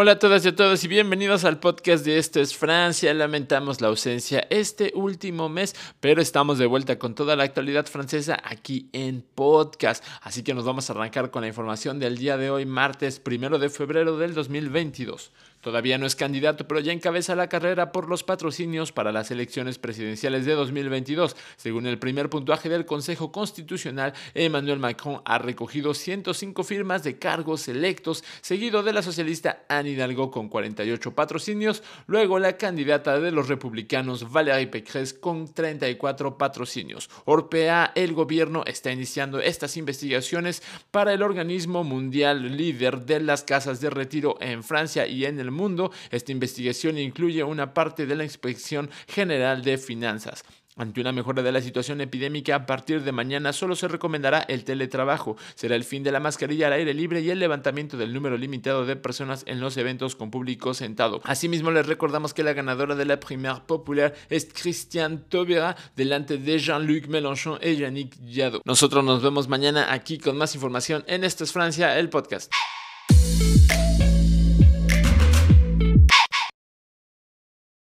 Hola a todas y a todos y bienvenidos al podcast de Esto es Francia. Lamentamos la ausencia este último mes, pero estamos de vuelta con toda la actualidad francesa aquí en podcast. Así que nos vamos a arrancar con la información del día de hoy, martes primero de febrero del 2022. Todavía no es candidato, pero ya encabeza la carrera por los patrocinios para las elecciones presidenciales de 2022. Según el primer puntuaje del Consejo Constitucional, Emmanuel Macron ha recogido 105 firmas de cargos electos, seguido de la socialista Anne Hidalgo con 48 patrocinios, luego la candidata de los republicanos Valérie Pécresse con 34 patrocinios. Orpea, el gobierno está iniciando estas investigaciones para el organismo mundial líder de las casas de retiro en Francia y en el mundo. Esta investigación incluye una parte de la Inspección General de Finanzas. Ante una mejora de la situación epidémica, a partir de mañana solo se recomendará el teletrabajo. Será el fin de la mascarilla al aire libre y el levantamiento del número limitado de personas en los eventos con público sentado. Asimismo, les recordamos que la ganadora de la Primaire Popular es Christian Taubira, delante de Jean-Luc Mélenchon y Yannick Jadot. Nosotros nos vemos mañana aquí con más información en Esto es Francia, el podcast.